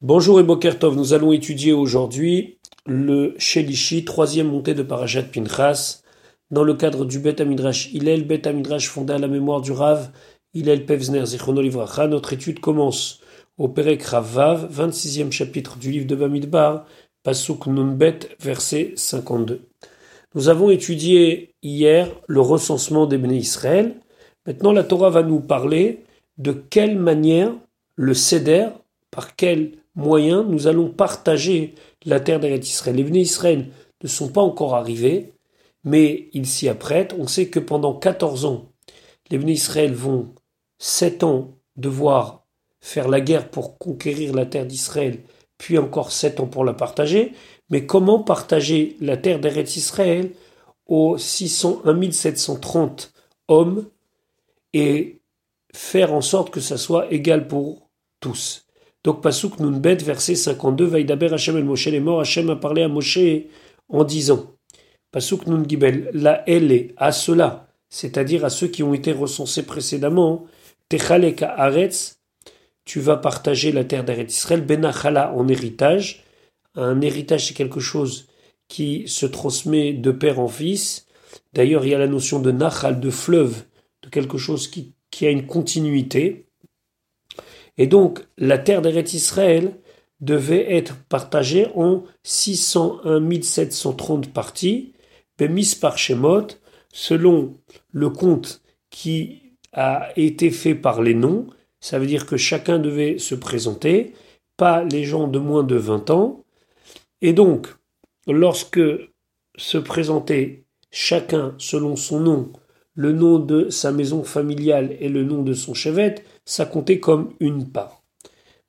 Bonjour et Bokertov, nous allons étudier aujourd'hui le Shelishi, troisième montée de Parashat Pinchas, dans le cadre du Bet Amidrash Hillel, Bet Amidrash fondé à la mémoire du Rav Hillel Pevzner Zichrono Livracha. Notre étude commence au Perek Ravav, 26e chapitre du livre de Bamidbar, Pasuk Nunbet, verset 52. Nous avons étudié hier le recensement des Bnei Israël. Maintenant, la Torah va nous parler de quelle manière le Seder, par quel moyen nous allons partager la terre d'Eretz Israël. Les Bnei Israël ne sont pas encore arrivés, mais ils s'y apprêtent. On sait que pendant 14 ans, les Bnei Israël vont 7 ans devoir faire la guerre pour conquérir la terre d'Israël, puis encore 7 ans pour la partager. Mais comment partager la terre d'Eretz Israël aux 600, 1730 hommes et faire en sorte que ça soit égal pour tous? Donc Pasuk Nunbet, verset 52, Vaïdaber Hashem el Moshe les morts, Hashem a parlé à Moshe en disant, Pasuk Nun Gibel, la elle à cela, c'est-à-dire à ceux qui ont été recensés précédemment, Techaleka Aretz, tu vas partager la terre d'Eretz Israël, Benachala en héritage. Un héritage, c'est quelque chose qui se transmet de père en fils. D'ailleurs, il y a la notion de Nachal, de fleuve, de quelque chose qui a une continuité. Et donc, la terre d'Eretz Israël devait être partagée en 601 730 parties, mis par Shemot, selon le compte qui a été fait par les noms. Ça veut dire que chacun devait se présenter, pas les gens de moins de 20 ans. Et donc, lorsque se présentait chacun selon son nom, le nom de sa maison familiale et le nom de son chevet, ça comptait comme une part.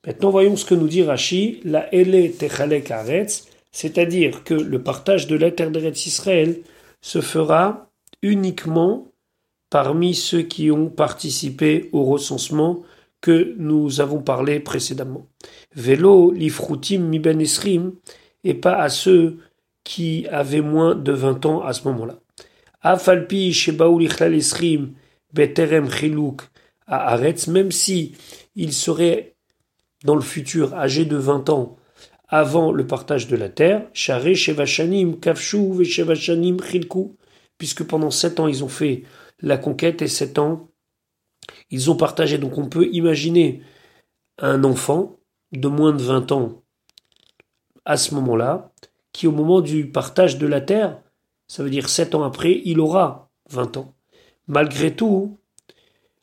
Maintenant, voyons ce que nous dit Rashi, la Ele Techalek Aretz, c'est-à-dire que le partage de la terre d'Eretz Israël se fera uniquement parmi ceux qui ont participé au recensement que nous avons parlé précédemment. Vélo, Lifrutim, Miben Esrim, et pas à ceux qui avaient moins de 20 ans à ce moment-là. Même si il serait dans le futur âgé de 20 ans avant le partage de la terre, puisque pendant sept ans ils ont fait la conquête et sept ans ils ont partagé. Donc on peut imaginer un enfant de moins de 20 ans à ce moment-là, qui au moment du partage de la terre, ça veut dire sept ans après, il aura 20 ans. Malgré tout,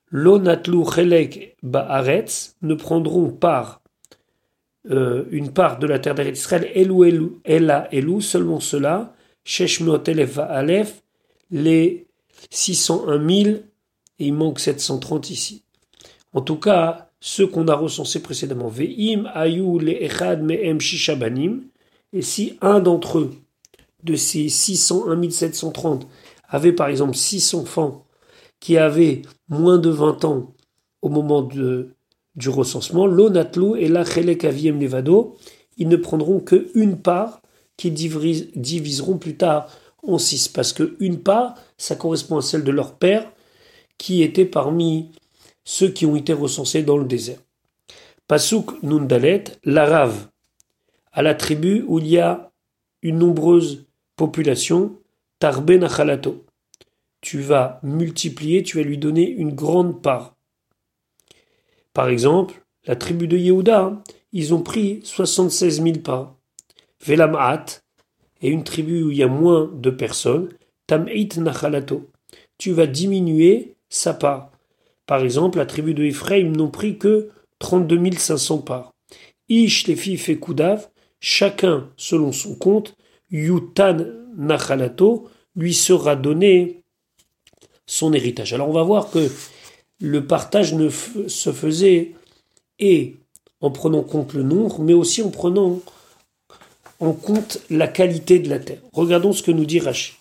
L'onatlu chelek ba'aretz ne prendront part euh, une part de la terre d'Eretz Israël, elou elou, ella elou, seulement cela, sheshmot elef alef, les 601 000, et il manque 730 ici. En tout cas, ceux qu'on a recensés précédemment, ve'im ayou le echad me'em shishabanim, et si un d'entre eux, de ces 601 730, avait par exemple six enfants qui avaient moins de 20 ans au moment du recensement, l'onatlo et la chelek aviem levado, ils ne prendront qu'une part qu'ils diviseront plus tard en six, parce qu'une part, ça correspond à celle de leur père, qui était parmi ceux qui ont été recensés dans le désert. Pasuk Nundalet, l'Arave, à la tribu où il y a une nombreuse population, tu vas multiplier, tu vas lui donner une grande part. Par exemple, la tribu de Yehuda, ils ont pris 76 000 parts. Velamat et une tribu où il y a moins de personnes, Tam'it Nachalato. Tu vas diminuer sa part. Par exemple, la tribu de Ephraim n'ont pris que 32 500 parts. Ish, les filles Fekoudav, chacun selon son compte, Yutan Nachalato, lui sera donné son héritage. Alors on va voir que le partage ne se faisait et en prenant compte le nombre, mais aussi en prenant en compte la qualité de la terre. Regardons ce que nous dit Rashi.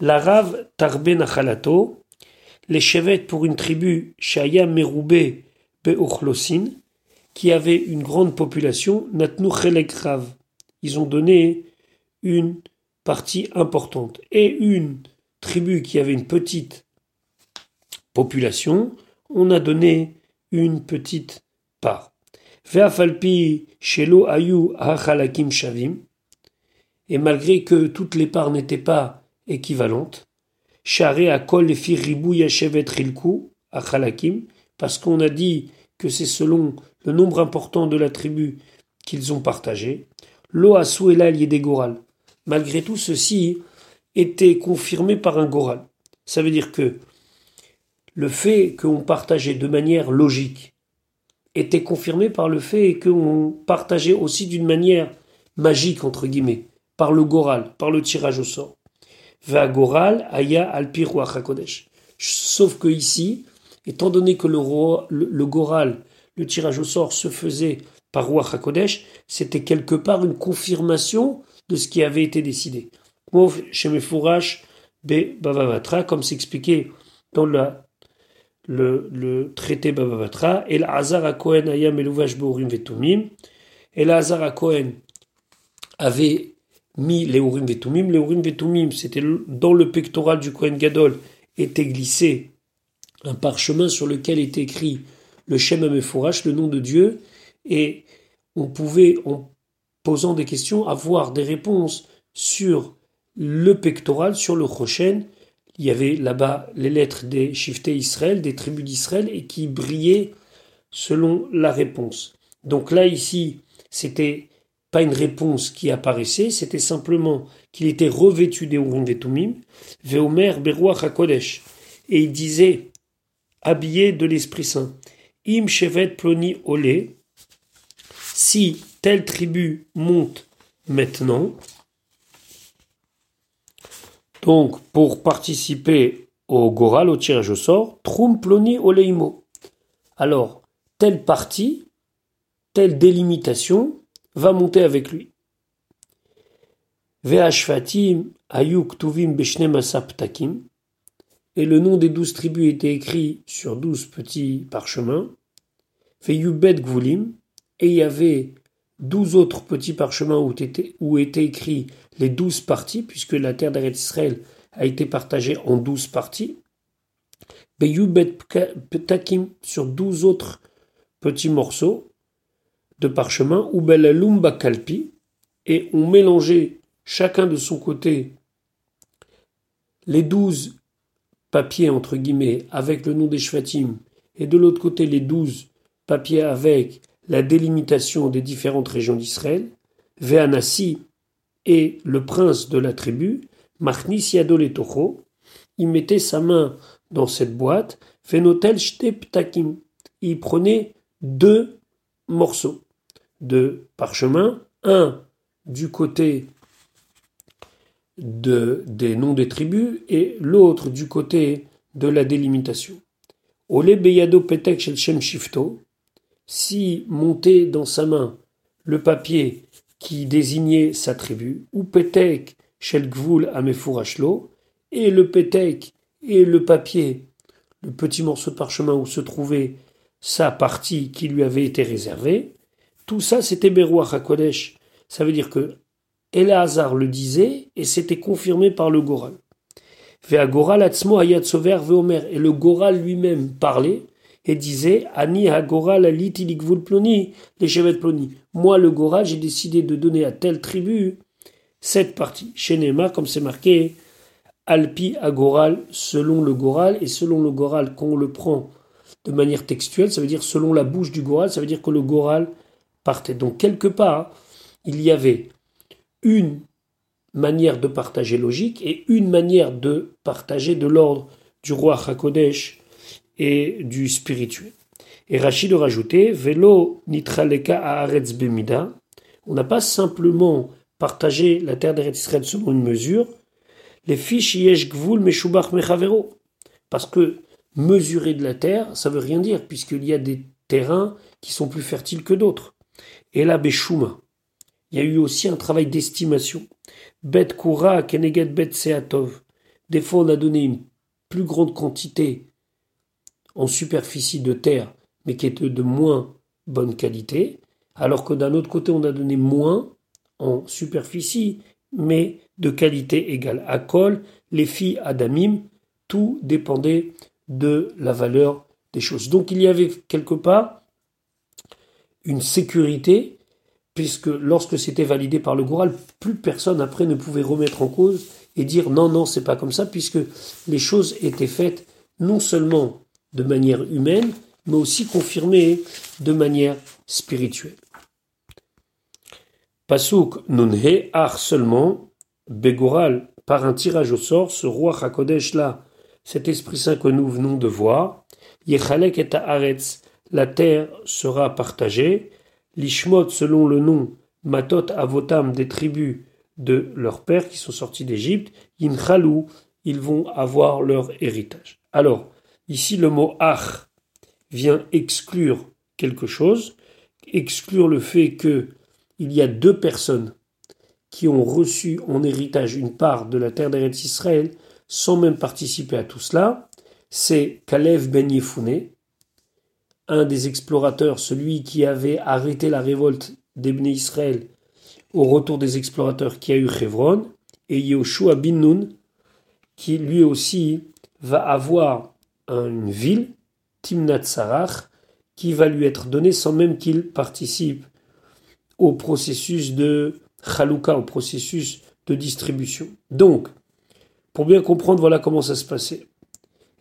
L'arabe Tarbe Nachalato, les chevettes pour une tribu Shaya Meroube Be'ochlosin, qui avait une grande population, Natnu. Ils ont donné une partie importante. Et une tribu qui avait une petite population, on a donné une petite part. Ve'afalpi shelo ayu hachalakim shavim. Et malgré que toutes les parts n'étaient pas équivalentes, Charé a kol fi ribou yashevet rilku achalakim, parce qu'on a dit que c'est selon le nombre important de la tribu qu'ils ont partagé. Lo asu elal des goral. Malgré tout, ceci était confirmé par un goral. Ça veut dire que le fait qu'on partageait de manière logique était confirmé par le fait qu'on partageait aussi d'une manière magique, entre guillemets, par le goral, par le tirage au sort. Va goral, aya alpi hakodesh. Sauf que ici, étant donné que le, goral, le tirage au sort se faisait par roi hakodesh, c'était quelque part une confirmation de ce qui avait été décidé. Comme s'expliquait dans la, le, le traité Bavavatra, El Hazar Cohen Ayam Eluvash Beurim Vetumim. El Hazar Cohen avait mis les Urim Vetumim. Les Urim Vetumim, c'était dans le pectoral du Cohen Gadol, était glissé un parchemin sur lequel était écrit le Shem Amefourash, le nom de Dieu, et on pouvait, posant des questions, avoir des réponses sur le pectoral sur le Rochen, il y avait là-bas les lettres des shiftés Israël, des tribus d'Israël, et qui brillaient selon la réponse. Donc là, ici, c'était pas une réponse qui apparaissait, c'était simplement qu'il était revêtu des Urim Vetumim, Veomer Beruach HaKodesh, et il disait, habillé de l'Esprit Saint, Im Shevet Ploni Ole, si telle tribu monte maintenant, donc, pour participer au Goral, au tirage au sort, Trum Ploni Oleimo. Alors, telle partie, telle délimitation va monter avec lui. Ve'ashvatim ayuk tuvim beshnem Et le nom des douze tribus était écrit sur douze petits parchemins. Ve'yubet gvulim. Et il y avait douze autres petits parchemins où étaient, écrits les douze parties, puisque la terre d'Eretz Israël a été partagée en douze parties. Beyubet Petakim sur douze autres petits morceaux de parchemin, ou Belalumba Kalpi, et ont mélangé chacun de son côté les douze papiers entre guillemets avec le nom des Shvatim, et de l'autre côté les douze papiers avec la délimitation des différentes régions d'Israël, Veanassi et le prince de la tribu, Machnis Yadol il mettait sa main dans cette boîte, Fenotel Ptakim. Il prenait deux morceaux de parchemin, un du côté de, des noms des tribus et l'autre du côté de la délimitation. Ole Beyado Shem Shifto, si montait dans sa main le papier qui désignait sa tribu, ou Petek Shel Gvul Amefurashlo, et le Petek et le papier, le petit morceau de parchemin où se trouvait sa partie qui lui avait été réservée, tout ça c'était Berouach HaKodesh. Ça veut dire que Elazar le disait et c'était confirmé par le Goral. Goral Atzmo Sover. Et le Goral lui-même parlait et disait Ani Hagoral Litilikvul Ploni, les Ploni. Moi, le Goral, j'ai décidé de donner à telle tribu cette partie. Chez comme c'est marqué, Alpi Agoral, selon le Goral, et selon le Goral, quand on le prend de manière textuelle, ça veut dire selon la bouche du Goral, ça veut dire que le Goral partait. Donc, quelque part, il y avait une manière de partager logique et une manière de partager de l'ordre du roi Hakodesh et du spirituel. Et Rachid rajoutait Velo nitraleka haaretz bemida. On n'a pas simplement partagé la terre d'Eretz Israël selon une mesure. Les fiches yesh gvul meshubach mechavero. Parce que mesurer de la terre, ça veut rien dire, puisqu'il y a des terrains qui sont plus fertiles que d'autres. Et là, Beshuma. Il y a eu aussi un travail d'estimation. Bet kura keneget bet seatov. Des fois, on a donné une plus grande quantité en superficie de terre, mais qui est de moins bonne qualité, alors que d'un autre côté, on a donné moins en superficie, mais de qualité égale. À col, les filles Adamim, tout dépendait de la valeur des choses. Donc il y avait quelque part une sécurité, puisque lorsque c'était validé par le Goural, plus personne après ne pouvait remettre en cause et dire non, non, c'est pas comme ça, puisque les choses étaient faites non seulement de manière humaine, mais aussi confirmées de manière spirituelle. Pasuk Nunhe, Ar seulement, Begoral, par un tirage au sort, ce roi Hakodesh là, cet Esprit Saint que nous venons de voir, Yechalek et Haaretz, la terre sera partagée, l'Ishmot selon le nom Matot Avotam des tribus de leurs pères qui sont sortis d'Égypte, Yinchalou, ils vont avoir leur héritage. Alors, ici le mot Ach vient exclure quelque chose, exclure le fait que il y a deux personnes qui ont reçu en héritage une part de la terre d'Eretz Israël sans même participer à tout cela, c'est Kalev Ben Yefouné, un des explorateurs, celui qui avait arrêté la révolte d'Ebné Israël au retour des explorateurs qui a eu Hebron, et Yoshua bin Nun, qui lui aussi va avoir une ville, Timnat Sarach, qui va lui être donnée sans même qu'il participe au processus de Chalouka, au processus de distribution. Donc, pour bien comprendre, voilà comment ça se passait.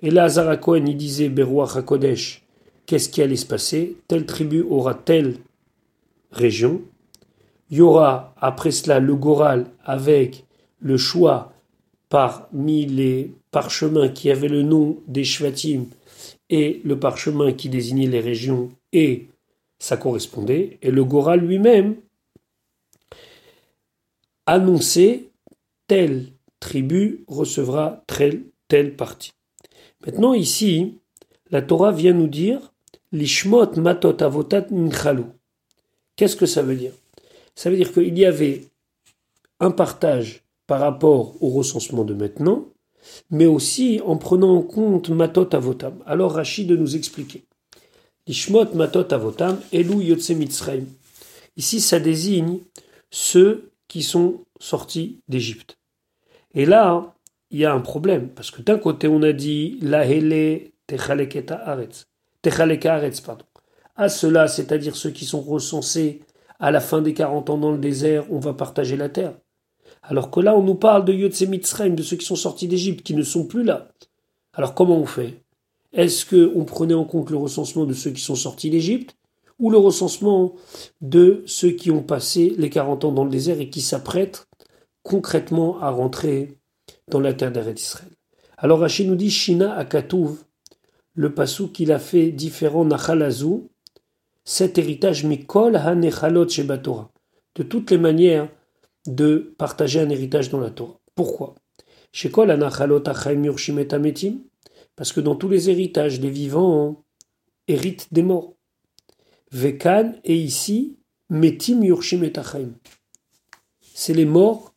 Et là, Cohen, il disait, Beroua HaKodesh, qu'est-ce qui allait se passer? Telle tribu aura telle région. Il y aura après cela le Goral avec le choix parmi les parchemins qui avaient le nom des Shvatim et le parchemin qui désignait les régions et ça correspondait. Et le Goral lui-même annonçait telle tribu recevra telle, partie. Maintenant, ici, la Torah vient nous dire Lishmot matot avotat Qu'est-ce que ça veut dire? Ça veut dire qu'il y avait un partage par rapport au recensement de maintenant, mais aussi en prenant en compte matot avotam. Alors Rachid de nous expliquer. Matot avotam yotse mitzrayim. Ici, ça désigne ceux qui sont sortis d'Égypte. Et là, il y a un problème, parce que d'un côté, on a dit la hele techaleketa aretz. Techaleka pardon. À cela, c'est-à-dire ceux qui sont recensés à la fin des 40 ans dans le désert, on va partager la terre. Alors que là, on nous parle de Yotse Mitzrayim, de ceux qui sont sortis d'Égypte, qui ne sont plus là. Alors comment on fait? Est-ce qu'on prenait en compte le recensement de ceux qui sont sortis d'Égypte ou le recensement de ceux qui ont passé les 40 ans dans le désert et qui s'apprêtent concrètement à rentrer dans la terre d'Eretz Israël? Alors Rachid nous dit Shina Akatouv, le passou qu'il a fait différent Nachalazou, cet héritage Mikol Hanechalot Shebatora, de toutes les manières de partager un héritage dans la Torah. Pourquoi? Hanachalot Achaim Ametim, parce que dans tous les héritages, les vivants héritent des morts. Vekan et ici Metim Yurshim Achaim. C'est les morts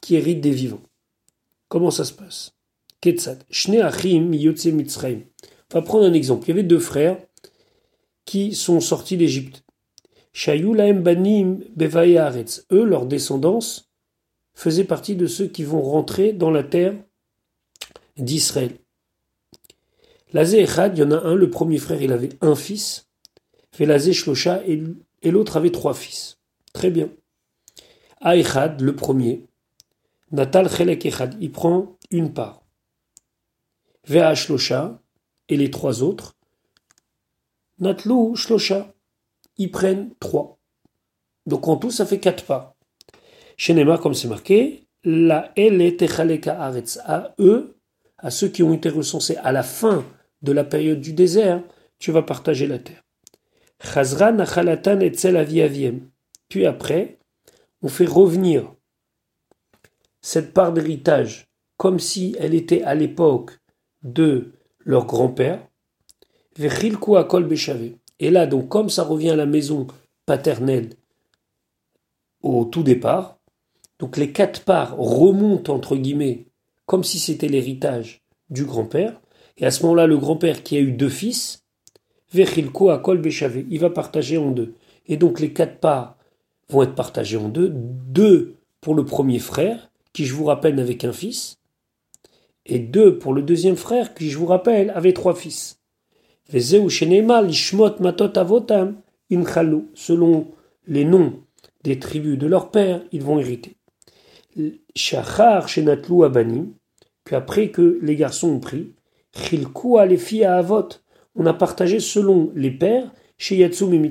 qui héritent des vivants. Comment ça se passe? Yotze. On va prendre un exemple. Il y avait deux frères qui sont sortis d'Égypte. Eux, leur descendance, faisaient partie de ceux qui vont rentrer dans la terre d'Israël. Lazé Echad, il y en a un, le premier frère, il avait un fils. Velazé Shlosha, et, l'autre avait trois fils. Très bien. Aechad, le premier, Natal Chelek Echad, il prend une part. Vea Shlosha, et les trois autres, Natlou Shlosha, ils prennent trois. Donc en tout, ça fait quatre parts. Chez Neymar, comme c'est marqué, la El Techaleka Aretz, à eux, à ceux qui ont été recensés à la fin de la période du désert, tu vas partager la terre. Chazra Nachalatan et. Puis après, on fait revenir cette part d'héritage comme si elle était à l'époque de leur grand-père, et là, donc, comme ça revient à la maison paternelle au tout départ, donc les quatre parts remontent entre guillemets comme si c'était l'héritage du grand-père, et à ce moment-là, le grand-père qui a eu deux fils, il va partager en deux. Et donc les quatre parts vont être partagées en deux, deux pour le premier frère, qui je vous rappelle n'avait qu'un fils, et deux pour le deuxième frère, qui, je vous rappelle, avait trois fils. Selon les noms des tribus de leur père, ils vont hériter. Shachar shenatlou abanim, qu'après que les garçons ont pris, chilkou les filles à Avot, on a partagé selon les pères chez Yatsum et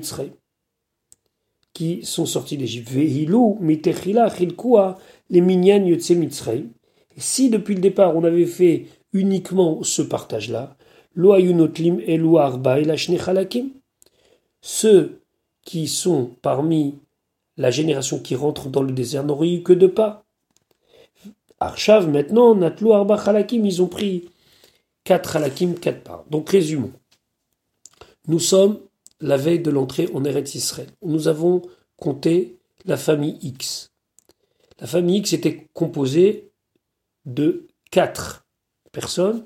qui sont sortis d'Égypte. Vehilou, mitechila, chilkoua, les minyan Yotse Mitzrayim. Et si depuis le départ on avait fait uniquement ce partage-là, loayunotlim et loarba et la ceux qui sont parmi la génération qui rentre dans le désert n'auraient eu que deux pas. Arshav, maintenant, Natlou Arba Halakim, ils ont pris quatre Halakim, quatre parts. Donc résumons. Nous sommes la veille de l'entrée en Eretz Israël. Nous avons compté la famille X. La famille X était composée de quatre personnes,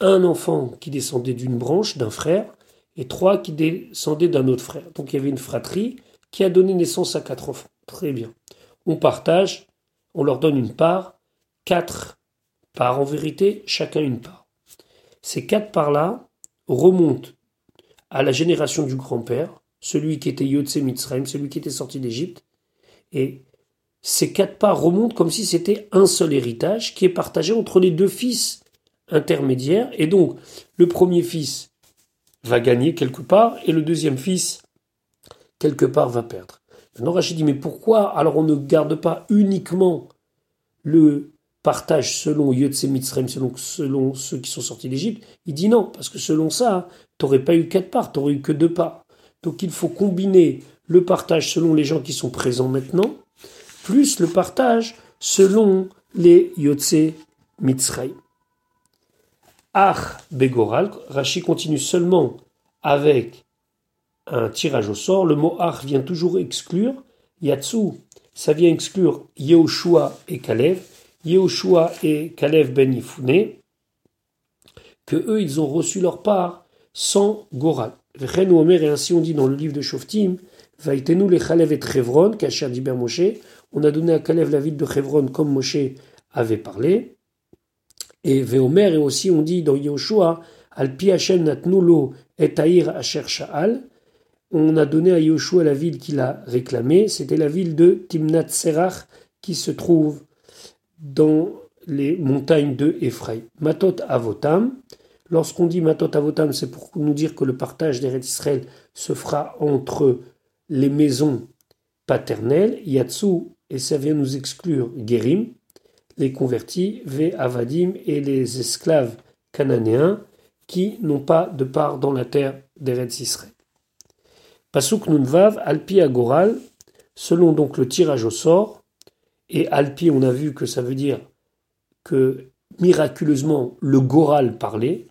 un enfant qui descendait d'une branche d'un frère et trois qui descendaient d'un autre frère. Donc il y avait une fratrie qui a donné naissance à quatre enfants. Très bien. On partage, on leur donne une part quatre parts en vérité, chacun une part. Ces quatre parts-là remontent à la génération du grand-père, celui qui était Yotse Mitzrayim, celui qui était sorti d'Égypte, et ces quatre parts remontent comme si c'était un seul héritage qui est partagé entre les deux fils intermédiaires, et donc le premier fils va gagner quelque part, et le deuxième fils, quelque part, va perdre. Maintenant, Rachid dit, mais pourquoi alors on ne garde pas uniquement le partage selon Yotse Mitzrayim, selon, selon ceux qui sont sortis d'Égypte, il dit non, parce que selon ça, tu n'aurais pas eu quatre parts, tu n'aurais eu que deux parts. Donc il faut combiner le partage selon les gens qui sont présents maintenant, plus le partage selon les Yotse Mitzrayim. Ach Begoral, Rashi continue seulement avec un tirage au sort. Le mot Ach vient toujours exclure. Yatsu, ça vient exclure Yehoshua et Kalev. Yehoshua et Kalev ben Yifune, que eux, ils ont reçu leur part sans Goral. et ainsi on dit dans le livre de Shoftim, Vaitenu les Kalev et Chevron, Kacher d'Iber Moshe, on a donné à Kalev la ville de Chevron comme Moshe avait parlé. Et Veomer, et aussi on dit dans Yehoshua, Al pi et Taïr Asher Sha'al, on a donné à Yehoshua la ville qu'il a réclamée, c'était la ville de Timnat Serach qui se trouve dans les montagnes de Ephraïm. Matot Avotam, lorsqu'on dit Matot Avotam, c'est pour nous dire que le partage des d'Israël se fera entre les maisons paternelles, Yatsu, et ça vient nous exclure Gerim, les convertis, Ve Avadim et les esclaves cananéens qui n'ont pas de part dans la terre d'Eretz Israël. Pasuk Nunvav, Alpi Agoral, selon donc le tirage au sort, et Alpi, on a vu que ça veut dire que miraculeusement le Goral parlait,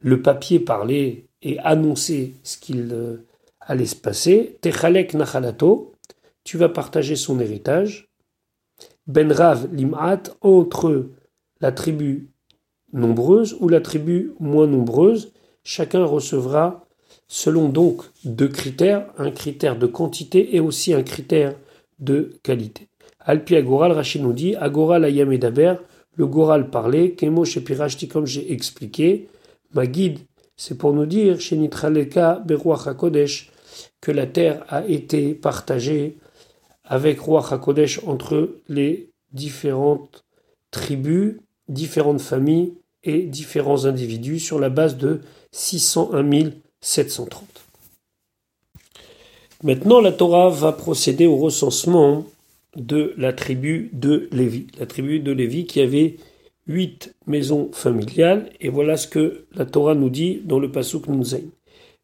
le papier parlait et annonçait ce qu'il euh, allait se passer. Techalek Nachalato, tu vas partager son héritage. Benrav Lim'at, entre la tribu nombreuse ou la tribu moins nombreuse, chacun recevra selon donc deux critères, un critère de quantité et aussi un critère de qualité. Alpi Agoral, Rachid nous dit, Agoral Ayam Daber, le Goral parlait, Kemo Shepirashti, comme j'ai expliqué, ma guide, c'est pour nous dire, chez Nitraleka Beruach HaKodesh, que la terre a été partagée avec Roi HaKodesh entre les différentes tribus, différentes familles et différents individus sur la base de 601 730. Maintenant, la Torah va procéder au recensement de la tribu de Lévi. La tribu de Lévi qui avait huit maisons familiales. Et voilà ce que la Torah nous dit dans le Pasuk Nunzain.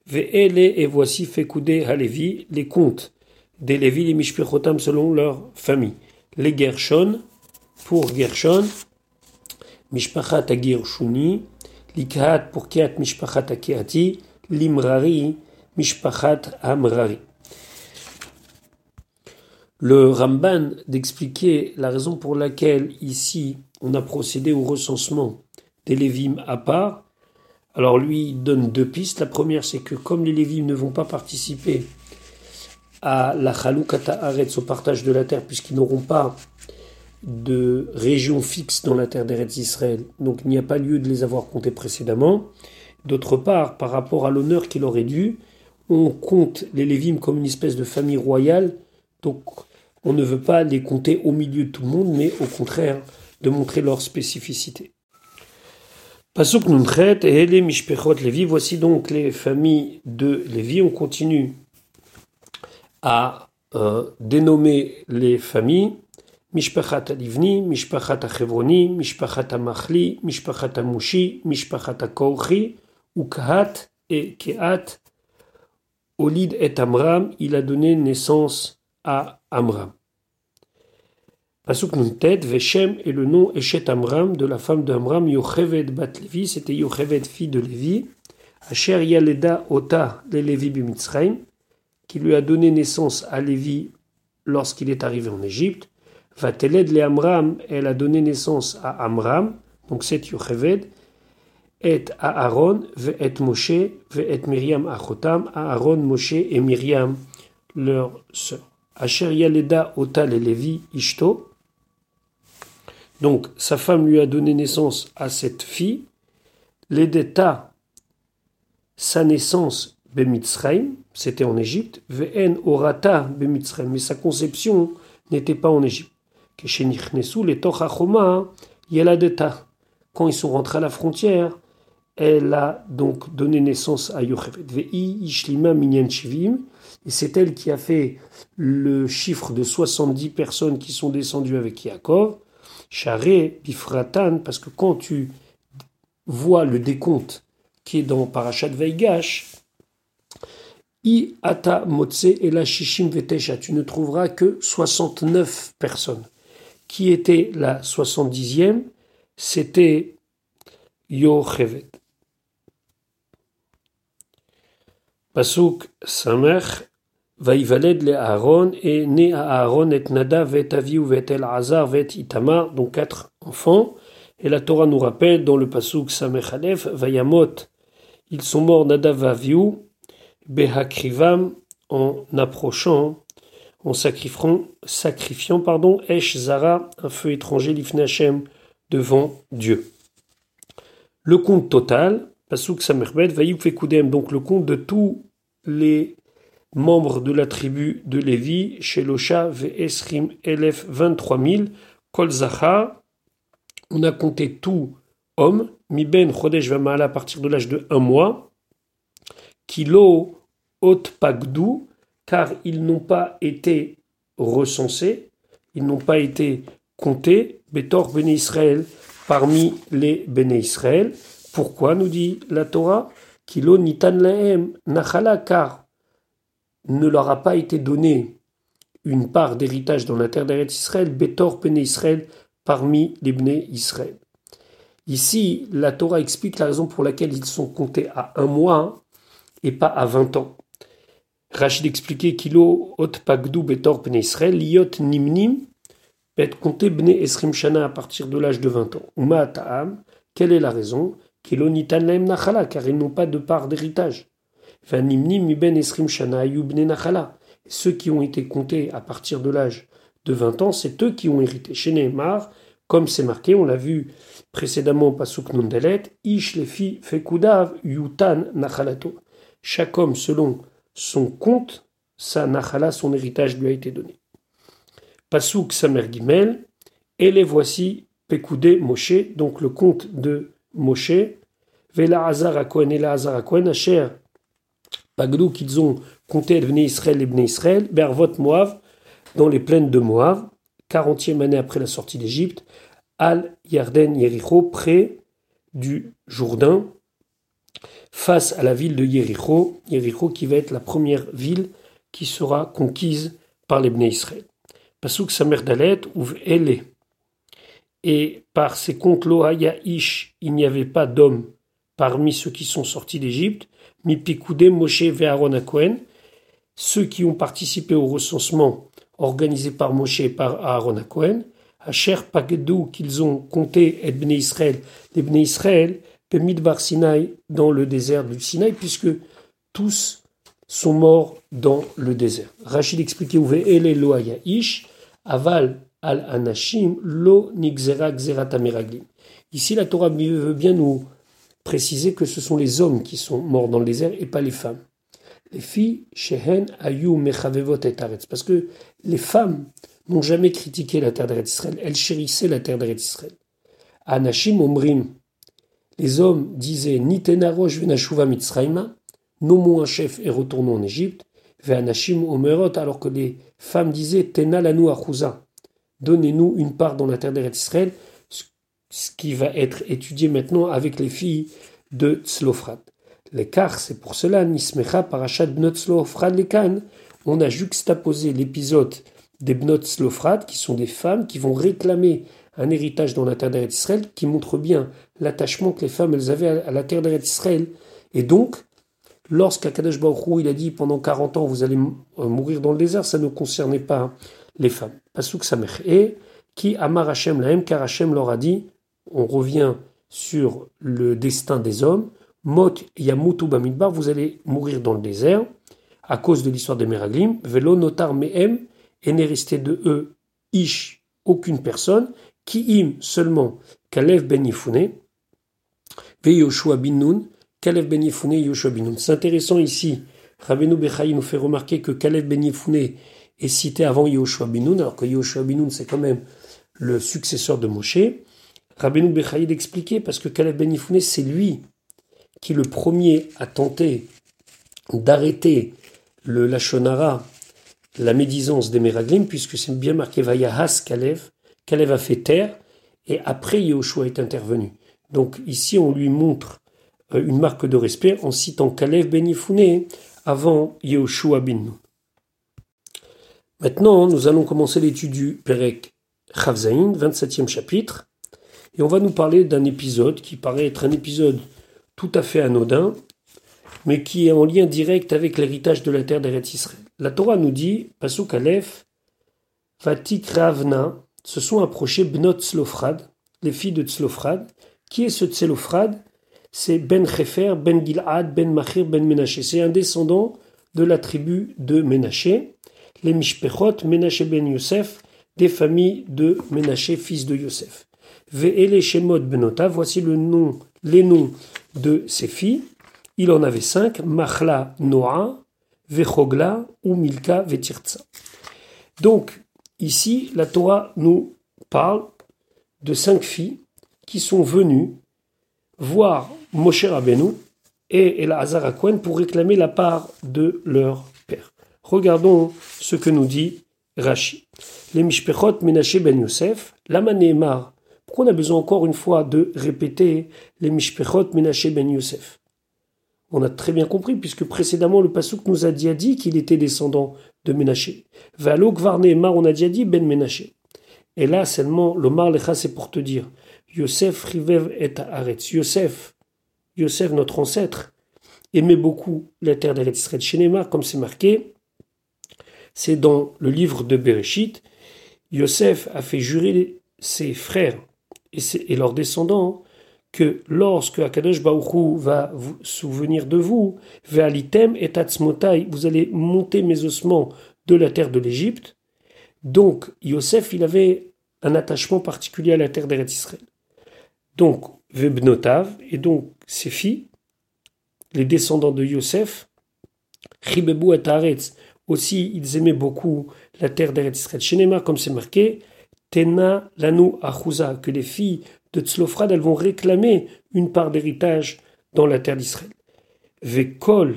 Ve'ele et voici Fekudé Lévi les comptes des Lévi, les Mishpechotam selon leur famille. Les Gershon, pour Gershon, Mishpachat Agir Shuni, Likhat pour Kiat Mishpachat Akiati, Limrari, Mishpachat Amrari le Ramban d'expliquer la raison pour laquelle ici on a procédé au recensement des Lévim à part. Alors lui donne deux pistes. La première c'est que comme les Lévim ne vont pas participer à la Chalukata Aretz, au partage de la terre, puisqu'ils n'auront pas de région fixe dans la terre d'Eretz Israël, donc il n'y a pas lieu de les avoir comptés précédemment. D'autre part, par rapport à l'honneur qu'il aurait dû, on compte les Lévim comme une espèce de famille royale, donc on ne veut pas les compter au milieu de tout le monde, mais au contraire de montrer leur spécificité. Pasuk Nunchet et les Mishpechot Lévi, voici donc les familles de Lévi. On continue à euh, dénommer les familles. Mishpachat Alivni, Mishpachat Achevroni, Mishpachat Amachli, Mishpachat Amushi, Mishpachat Akorchi, Ukhat et Kehat. Olid et Amram, il a donné naissance à Amram. Pasuk Nuntet, Veshem est le nom Eshet Amram de la femme d'Amram, Yocheved Bat Levi, c'était Yocheved fille de Lévi, Asher Yaleda Ota de Lévi Bimitzraim, qui lui a donné naissance à Lévi lorsqu'il est arrivé en Égypte. Vateled le Amram, elle a donné naissance à Amram, donc c'est Yocheved, et à Aaron, et Moshe, et Myriam Achotam, Aaron, Moshe et Myriam, leur sœur. Asher Yaleda Ota le Lévi Ishto, donc, sa femme lui a donné naissance à cette fille. L'Edeta, sa naissance, Bemitzraim, c'était en Égypte. Ve'en orata Bemitzraim, mais sa conception n'était pas en Égypte. les Tochachoma, Yeladeta. Quand ils sont rentrés à la frontière, elle a donc donné naissance à Yocheved. Ve'i Ishlima Minyan et c'est elle qui a fait le chiffre de 70 personnes qui sont descendues avec Yaakov. Charé, Bifratan, parce que quand tu vois le décompte qui est dans Parashat Veigash, I ata motse et la shishim vetesha, tu ne trouveras que 69 personnes. Qui était la 70e C'était Yochevet. Pasuk Samer, Vaïvaled le Aaron, et né à Aaron et Nadav et Aviou et El-Hazar et Itamar, donc quatre enfants. Et la Torah nous rappelle dans le Pasuk Samech Aleph, Vayamot, ils sont morts Nadav Aviou, Behakrivam, en approchant, en sacrifiant, pardon, Esh Zara, un feu étranger, l'Ifne Hashem, devant Dieu. Le compte total, Pasuk Samerbet, Fekudem, donc le compte de tous les membre de la tribu de Lévi, Shelosha Ve'esrim Elef 23 000, Kol on a compté tout homme, Ben Chodesh Vamal à partir de l'âge de un mois, Kilo Ot Pagdou, car ils n'ont pas été recensés, ils n'ont pas été comptés, Betor Bene Israël, parmi les Bene Israël. Pourquoi, nous dit la Torah? Kilo Nitan Lahem Nachala, car ne leur a pas été donné une part d'héritage dans la terre Israël, Betor Pene Israël, parmi les Bnei Israël. Ici, la Torah explique la raison pour laquelle ils sont comptés à un mois et pas à vingt ans. Rachid expliquait Kilo Ot Pagdou Betor Pene Israël, Liot Nimnim, être compté Bnei Esrim Shana à partir de l'âge de 20 ans. Uma Ta'am, quelle est la raison Kilo Nitan Laem Nachala, car ils n'ont pas de part d'héritage? Ceux qui ont été comptés à partir de l'âge de 20 ans, c'est eux qui ont hérité. Chez Neymar, comme c'est marqué, on l'a vu précédemment, Pasuk Nundelet, Ish lefi fekudav yutan nachalato. Chaque homme, selon son compte, sa nachala, son héritage lui a été donné. Pasuk Samer Gimel, et les voici Pekudé Moshe, donc le compte de Moshe, Vela Hazar et la Hazar Asher Pagdou qu'ils ont compté Israël et Bnei Israël, Bervot Moav, dans les plaines de Moav, 40e année après la sortie d'Égypte, Al Yarden Yericho, près du Jourdain, face à la ville de Yericho, Yericho qui va être la première ville qui sera conquise par les Bnei Israël. Pasuk Samer Dalet ouvre Elle. Et par ces comptes Loaya Ish, il n'y avait pas d'hommes parmi ceux qui sont sortis d'Égypte, Mipikoudé, Moshe et Aaron Cohen, ceux qui ont participé au recensement organisé par Moshe et par Aaron Cohen, Asher Pagedou, qu'ils ont compté et Bnei les Bnei Israël, Midbar Sinai, dans le désert du Sinaï, puisque tous sont morts dans le désert. Rachid expliquait où ish, aval al anashim lo Ici, la Torah veut bien nous préciser que ce sont les hommes qui sont morts dans le désert et pas les femmes. les filles, Shehen, Ayu, Mechavevot et Parce que les femmes n'ont jamais critiqué la terre d'Eretz Israël, elles chérissaient la terre d'Eretz Israël. Anashim Omrim, les hommes disaient Nitena Rosh Venashuva Mitzrayma, nommons un chef et retournons en Égypte. Ve'anashim Omerot, alors que les femmes disaient Tena Lanu donnez-nous une part dans la terre ce qui va être étudié maintenant avec les filles de Tzlofrad. L'écart, c'est pour cela, Nismecha Parashat Bnot Tzlofrad Lekan, on a juxtaposé l'épisode des Bnot Tzlofrad, qui sont des femmes qui vont réclamer un héritage dans la terre d'Eretz Israël, qui montre bien l'attachement que les femmes avaient à la terre d'Eretz Israël. Et donc, lorsqu'Akadosh Baruch il a dit pendant 40 ans vous allez euh, mourir dans le désert, ça ne concernait pas les femmes. Pasuk Samer. Et qui Amar Hashem Lahem, car Hashem leur a dit on revient sur le destin des hommes. Mot yamutu bamidbar, vous allez mourir dans le désert à cause de l'histoire des Meraglim. Velo notar mehem, et n'est resté de eux ish, aucune personne. Qui im seulement Kalev ben Yifune, ve Yoshua bin Nun, Kalev ben Yifune, Yoshua bin Nun. C'est intéressant ici. Rabbeinu Bechaï nous fait remarquer que Kalev ben Yifune est cité avant Yoshua bin Nun, alors que Yoshua bin Nun c'est quand même le successeur de Moshe. Rabbeinu Bechaïd expliquait parce que Caleb Ben c'est lui qui le premier a tenté d'arrêter le Lachonara, la médisance des Meraglim, puisque c'est bien marqué Vayahas Kalev, Kalev a fait taire, et après Yehoshua est intervenu. Donc ici on lui montre euh, une marque de respect en citant Kalev Ben avant Yehoshua bin Maintenant, nous allons commencer l'étude du Perek Chavzaïn, 27e chapitre. Et on va nous parler d'un épisode qui paraît être un épisode tout à fait anodin, mais qui est en lien direct avec l'héritage de la terre d'Eretz Israël. La Torah nous dit, Pasuk Aleph, Vatik Ravna, se sont approchés Bnot Tzlofrad, les filles de Tzlofrad. Qui est ce Tzlofrad? C'est Ben Chefer, Ben Gilad, Ben Machir, Ben Menaché. C'est un descendant de la tribu de Menaché. Les Mishpechot, Menaché Ben Yosef, des familles de Menaché, fils de Yosef. Ve'ele Shemot Benota, voici le nom, les noms de ses filles. Il en avait cinq, Machla Noah, Vechogla ou Milka Vetirtza. Donc, ici, la Torah nous parle de cinq filles qui sont venues voir Moshe Rabbeinu et Elazar Akwen pour réclamer la part de leur père. Regardons ce que nous dit Rashi. Les Mishpechot Menaché Ben Yosef, la Manémar pourquoi on a besoin encore une fois de répéter les Mishpechot Menaché ben Yosef? On a très bien compris, puisque précédemment le Passouk nous a dit, qu'il était descendant de Menaché. Valo Gvarne Mar, on a dit Ben Menaché. Et là seulement, l'Omar Lecha, c'est pour te dire Yosef Rivev et Aretz. Yosef, Yosef, notre ancêtre, aimait beaucoup la terre d'Eretz Israël. Chez comme c'est marqué, c'est dans le livre de Bereshit, Yosef a fait jurer ses frères et, leurs descendants que lorsque Akadosh Baruchou va vous souvenir de vous, Ve'alitem et Tatsmotai, vous allez monter mes ossements de la terre de l'Égypte. Donc, Yosef, il avait un attachement particulier à la terre d'Eretz Israël. Donc, Vebnotav, et donc ses filles, les descendants de Yosef, Chibebu et Aretz, aussi, ils aimaient beaucoup la terre d'Eretz Israël. Chez comme c'est marqué, Tena Lanu Achouza, que les filles de Tzlofrad, elles vont réclamer une part d'héritage dans la terre d'Israël. Vekol,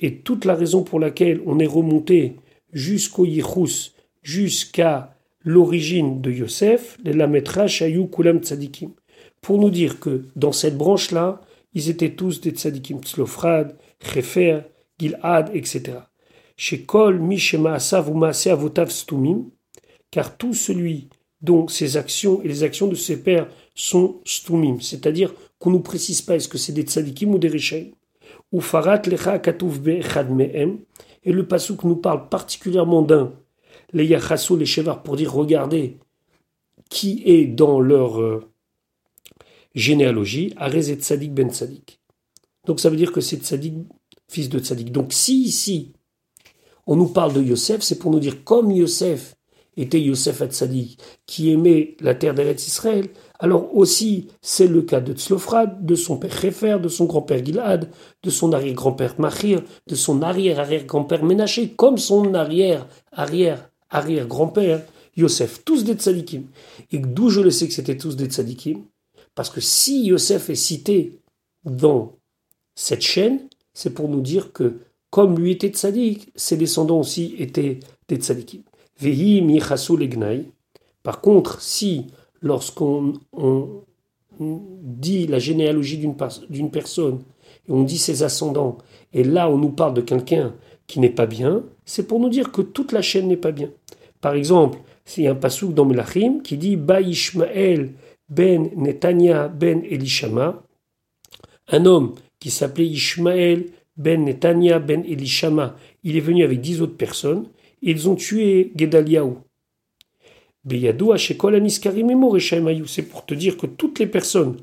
et toute la raison pour laquelle on est remonté jusqu'au Yichus, jusqu'à l'origine de Yosef, les Lametra Shayou Kulam Tzadikim, pour nous dire que dans cette branche-là, ils étaient tous des Tzadikim, Tzlofrad, Chefer, Gilad, etc. Chez Kol, Mishema Asav ou Avotav Stumim, car tout celui dont ses actions et les actions de ses pères sont stumim, c'est-à-dire qu'on ne nous précise pas est-ce que c'est des tzadikim ou des rishaim. Ou farat lecha katouf mehem, et le pasouk nous parle particulièrement d'un, les yachasso, les chevar, pour dire regardez qui est dans leur euh, généalogie, Arez et Tzadik ben Tzadik. Donc ça veut dire que c'est Tzadik, fils de Tzadik. Donc si ici on nous parle de Yosef, c'est pour nous dire comme Yosef était Yosef Hatzadik, qui aimait la terre d'Eretz Israël, alors aussi c'est le cas de Tzlofrad, de son père Réfer, de son grand-père Gilad, de son arrière-grand-père Machir, de son arrière-arrière-grand-père Ménaché, comme son arrière-arrière-arrière-grand-père Yosef, tous des tzadikim. Et d'où je le sais que c'était tous des tzadikim? Parce que si Yosef est cité dans cette chaîne, c'est pour nous dire que comme lui était tzadik, ses descendants aussi étaient des tzadikim. Vehi Par contre, si lorsqu'on dit la généalogie d'une personne et on dit ses ascendants, et là on nous parle de quelqu'un qui n'est pas bien, c'est pour nous dire que toute la chaîne n'est pas bien. Par exemple, s'il y a un pasouk dans Melachim qui dit Ba Ishmael ben Netanya ben Elishama, un homme qui s'appelait Ishmael ben Netanya ben Elishama, il est venu avec dix autres personnes, et ils ont tué Gedaliahu. C'est pour te dire que toutes les personnes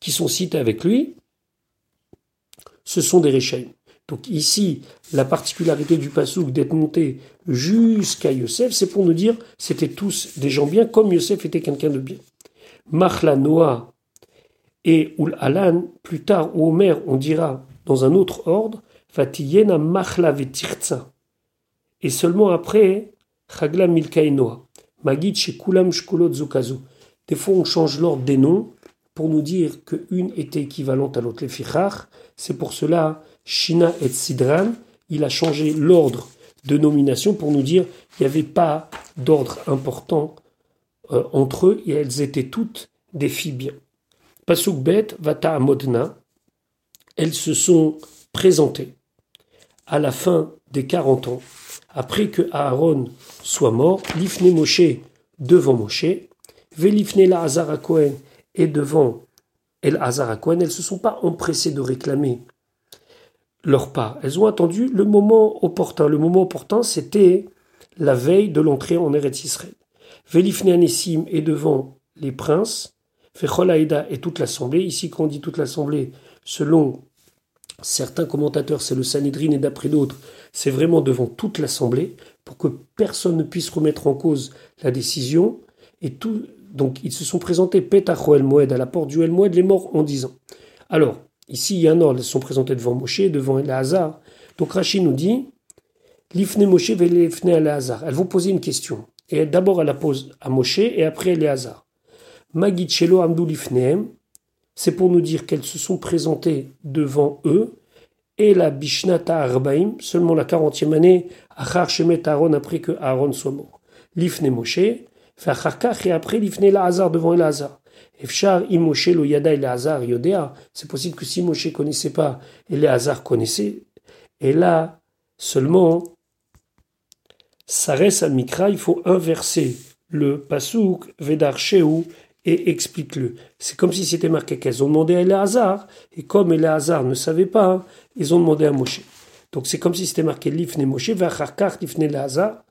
qui sont citées avec lui, ce sont des Rechaim. Donc ici, la particularité du Passouk d'être monté jusqu'à Yosef, c'est pour nous dire c'était tous des gens bien, comme Yosef était quelqu'un de bien. Machla Noah et Ul Alan, plus tard, ou Omer, on dira dans un autre ordre, Fatiyena Machla Vetirza. Et seulement après, Chagla et Noah. Magid chez Kulam Zukazu. Des fois, on change l'ordre des noms pour nous dire qu'une était équivalente à l'autre. Les fichar, c'est pour cela, Shina et Sidran, il a changé l'ordre de nomination pour nous dire qu'il n'y avait pas d'ordre important euh, entre eux et elles étaient toutes des filles bien. Pasuk Bet, Vata Modna, elles se sont présentées à la fin des 40 ans, après que Aaron soit mort, Lifne Moshe devant Moshe, Velifne la Hazar et devant El Hazar elles ne se sont pas empressées de réclamer leur part. Elles ont attendu le moment opportun. Le moment opportun, c'était la veille de l'entrée en Eretz Israël. Velifne Anessim est devant les princes, Fecholaïda et toute l'assemblée. Ici, quand on dit toute l'assemblée, selon certains commentateurs, c'est le Sanhedrin et d'après d'autres, c'est vraiment devant toute l'assemblée pour que personne ne puisse remettre en cause la décision. Et tout, donc ils se sont présentés Petach El Moed à la porte du El Moed, les morts en disant. Alors, ici il y a un ordre, ils se sont présentés devant Moshe, devant Elazar. Donc Rachid nous dit L'Ifne Moshe l'Ifne Elazar. Elles vont poser une question. Et d'abord elle la pose à Moshe et après Elazar. Magid Shelo Amdou Lifneem. C'est pour nous dire qu'elles se sont présentées devant eux. Et la Bishnata Arbaim, seulement la 40e année, Achar Shemet Aaron après que Aaron soit mort. L'Ifne Moshe, et après l'Ifne Lazar devant Elazar. Efchar Imoshe lo Yada Elazar Yodea. C'est possible que si Moshe connaissait pas, Elazar connaissait. Et là, seulement, Sares Mikra, il faut inverser le Pasuk Vedar Sheu et explique-le. C'est comme si c'était marqué qu'elles ont demandé à Elazar, et comme Elazar ne savait pas, ils ont demandé à Moshe. Donc c'est comme si c'était marqué Lifne Moshe, Vacharkar Lifne Elazar,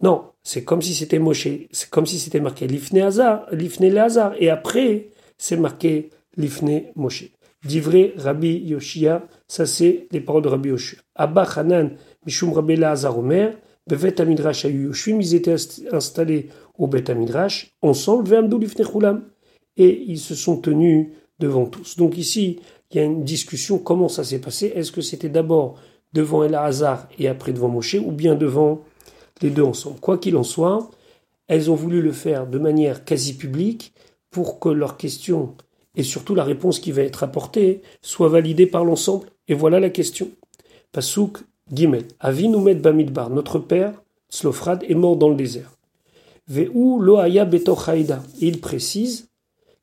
non, c'est comme si c'était Moshe, c'est comme si c'était marqué Lifne Hazar, Lifne et après, c'est marqué Lifne Moshe. Divré Rabbi Yoshia, ça c'est les paroles de Rabbi Yoshia. Abba Hanan, Mishum Rabbi Lazar Omer, Bevet Amidrash Ayu Yoshim, ils étaient installés au Bet Amidrash, ensemble, et ils se sont tenus devant tous. Donc ici, il y a une discussion, comment ça s'est passé? Est-ce que c'était d'abord devant El Hazar et après devant Moshe, ou bien devant les deux ensemble? Quoi qu'il en soit, elles ont voulu le faire de manière quasi publique pour que leur question et surtout la réponse qui va être apportée soit validée par l'ensemble. Et voilà la question. Pasuk Avinumet Bamidbar, notre père, Slofrad, est mort dans le désert. Veu Loaya Betochaïda. Il précise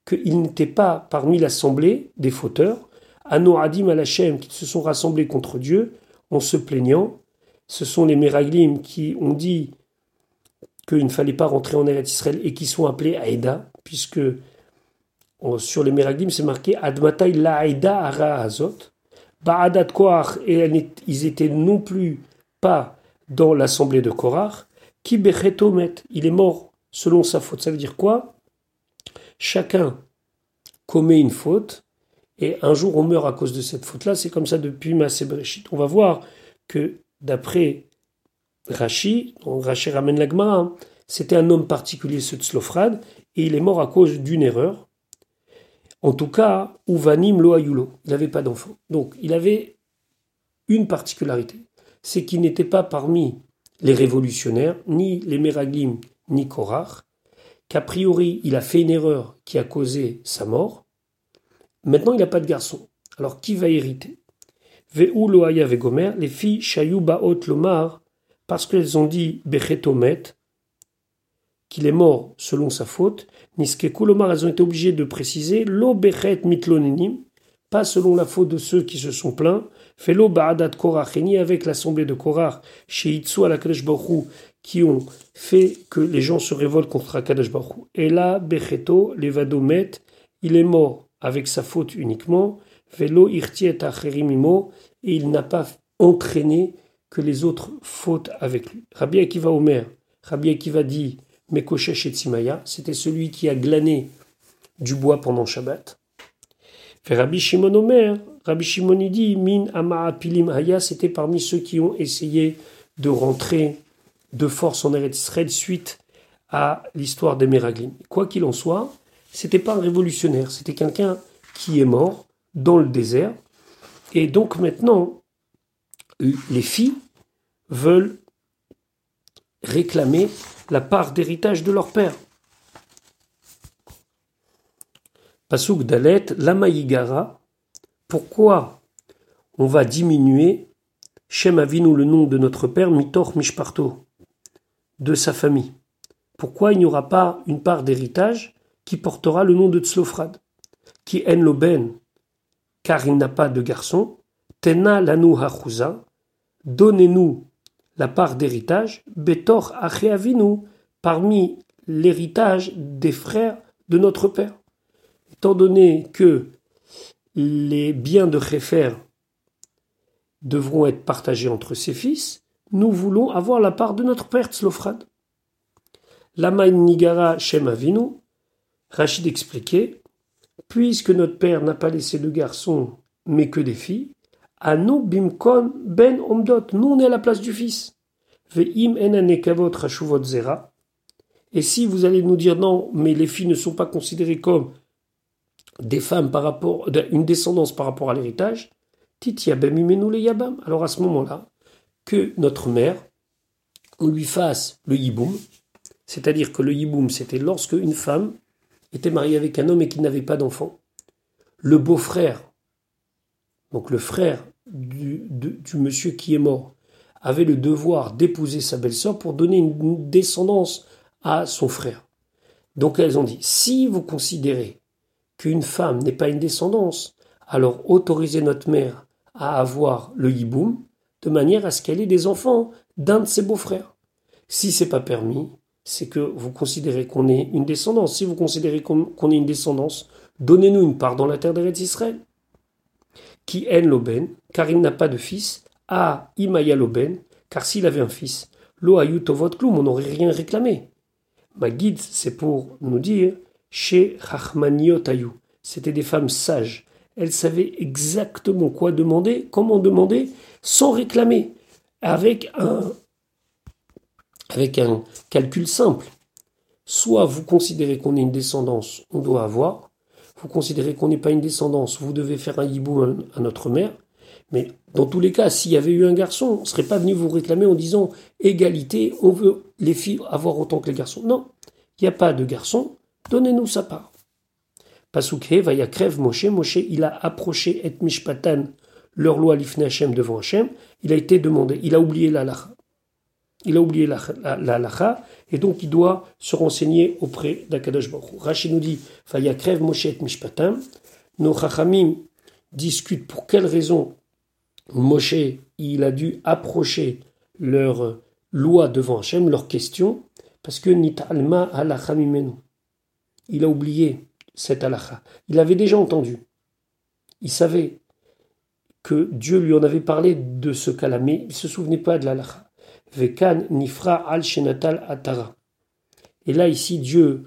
qu'il n'était pas parmi l'assemblée des fauteurs, Anoadim Alachem, qui se sont rassemblés contre Dieu en se plaignant ce sont les Meraglim qui ont dit qu'il ne fallait pas rentrer en Eretz Israël et qui sont appelés Aïda, puisque sur les Meraglim c'est marqué Admatai la Aïda ara azot. Ba'adat Koach, et ils étaient non plus pas dans l'assemblée de Korach. Ki met, il est mort selon sa faute. Ça veut dire quoi? Chacun commet une faute et un jour on meurt à cause de cette faute-là. C'est comme ça depuis Massé On va voir que d'après Rashi, Rashi ramène la Gemara, c'était un homme particulier, ce Tzlofrad, et il est mort à cause d'une erreur. En tout cas, Uvanim lo ayulo, il n'avait pas d'enfant. Donc, il avait une particularité, c'est qu'il n'était pas parmi les révolutionnaires, ni les Meraglim, ni Korach, qu'a priori, il a fait une erreur qui a causé sa mort. Maintenant, il n'a pas de garçon. Alors, qui va hériter? Ve'u lo vegomer, les filles Shayou Baot Lomar, parce qu'elles ont dit Bechetomet, qu'il est mort selon sa faute, Niske Kulomar, elles ont été obligées de préciser Lo Bechet Mitlonenim, pas selon la faute de ceux qui se sont plaints, Felo Ba'adat Korach, avec l'assemblée de Korach, chez Itsu la qui ont fait que les gens se révoltent contre Akadosh Baruch Et là, Becheto, Levadomet, il est mort avec sa faute uniquement, Velo Irtiet Acherimimo, et il n'a pas entraîné que les autres fautes avec lui. Rabbi Akiva Omer, Rabbi Akiva dit Mekoshesh et c'était celui qui a glané du bois pendant Shabbat. Rabbi Shimon Omer, Rabbi Shimon dit Min Ama'a Pilim Haya, c'était parmi ceux qui ont essayé de rentrer de force en Eretz Israël suite à l'histoire des Meraglim. Quoi qu'il en soit, c'était pas un révolutionnaire, c'était quelqu'un qui est mort dans le désert. Et donc maintenant, les filles veulent réclamer la part d'héritage de leur père. Pasuk Dalet, Lamaïgara, pourquoi on va diminuer Shem Avinu, le nom de notre père, Mitor Mishparto, de sa famille? Pourquoi il n'y aura pas une part d'héritage qui portera le nom de Tzlofrad Qui en l'oben, car il n'a pas de garçon, Tena lanu hachuza, donnez-nous la part d'héritage, Betor Acheavinu, parmi l'héritage des frères de notre père. Étant donné que les biens de Khéfer devront être partagés entre ses fils, nous voulons avoir la part de notre père Tzlofrad. Lama Nigara Shem Avinu, Rachid expliquait, puisque notre père n'a pas laissé de garçons mais que des filles, bimkon ben omdot. Nous, on est à la place du fils. Et si vous allez nous dire non, mais les filles ne sont pas considérées comme des femmes par rapport, une descendance par rapport à l'héritage. Alors à ce moment-là, que notre mère, on lui fasse le yiboum, c'est-à-dire que le yiboum, c'était lorsque une femme était mariée avec un homme et qui n'avait pas d'enfant. Le beau-frère, donc le frère du, monsieur qui est mort avait le devoir d'épouser sa belle-sœur pour donner une descendance à son frère. Donc elles ont dit, si vous considérez qu'une femme n'est pas une descendance, alors autorisez notre mère à avoir le hiboum de manière à ce qu'elle ait des enfants d'un de ses beaux-frères. Si c'est pas permis, c'est que vous considérez qu'on est une descendance. Si vous considérez qu'on est une descendance, donnez-nous une part dans la terre d'Eretz Israël qui haine car il n'a pas de fils, à Imaya l'aubaine, car s'il avait un fils, lo on n'aurait rien réclamé. Ma guide, c'est pour nous dire, chez Rachmaniotayu, c'était des femmes sages. Elles savaient exactement quoi demander, comment demander, sans réclamer, avec un, avec un calcul simple. Soit vous considérez qu'on est une descendance, on doit avoir, vous considérez qu'on n'est pas une descendance, vous devez faire un hibou à notre mère. Mais dans tous les cas, s'il y avait eu un garçon, on ne serait pas venu vous réclamer en disant égalité, on veut les filles avoir autant que les garçons. Non, il n'y a pas de garçon, donnez-nous sa part. Pasuke, Vaya crève Moshe, Moshe, il a approché et mishpatan, leur loi l'ifne Hashem devant Hashem, il a été demandé, il a oublié la lacha. Il a oublié la, la, et donc il doit se renseigner auprès d'Akadosh Baruch Rachid nous dit, crève Moshe et Mishpatam. Nos chachamim discutent pour quelle raison Moshe, il a dû approcher leur loi devant Hachem, leur question, parce que Nitalma alacha Il a oublié cette alacha. Il avait déjà entendu. Il savait que Dieu lui en avait parlé de ce cas-là, mais il ne se souvenait pas de l'alacha. Vekan nifra al shenatal atara. Et là, ici, Dieu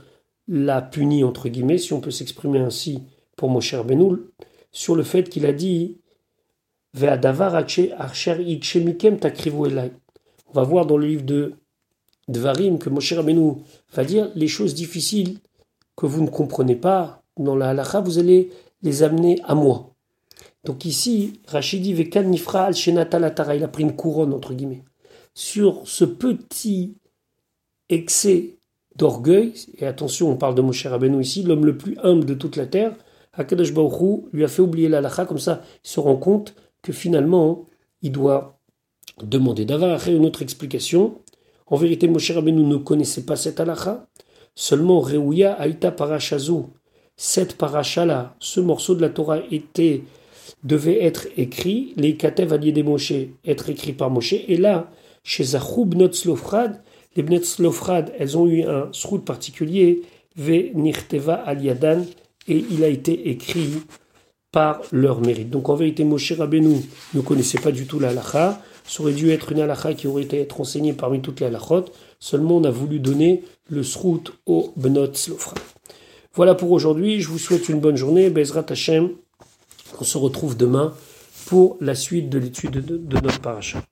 l'a puni, entre guillemets, si on peut s'exprimer ainsi pour Moshe Benoul, sur le fait qu'il a dit On va voir dans le livre de Dvarim que Moshe Rabbeinu va dire les choses difficiles que vous ne comprenez pas dans la halacha, vous allez les amener à moi. Donc ici, Rachidi Vekan Nifra al il a pris une couronne entre guillemets sur ce petit excès d'orgueil, et attention, on parle de Moshe Rabbeinu ici, l'homme le plus humble de toute la terre, Hakadosh Baruch lui a fait oublier la comme ça il se rend compte que finalement, il doit demander d'avoir une autre explication. En vérité, Moshe Rabbeinu ne connaissait pas cette halakha, seulement Reuya Aïta Parashazu, cette paracha-là, ce morceau de la Torah était, devait être écrit, les Katev des Moshe, être écrit par Moshe, et là, chez Zachoub Notzlofrad, les Bnetzlofrad, elles ont eu un sroud particulier, Ve Nirteva al Yadan, et il a été écrit par leur mérite. Donc en vérité, Moshe Rabbeinu ne connaissait pas du tout la halakha. Ça aurait dû être une halakha qui aurait été être enseignée parmi toutes les halakhot. Seulement, on a voulu donner le srout au Benot Slofra. Voilà pour aujourd'hui. Je vous souhaite une bonne journée. Bezrat Hashem. On se retrouve demain pour la suite de l'étude de, de notre paracha.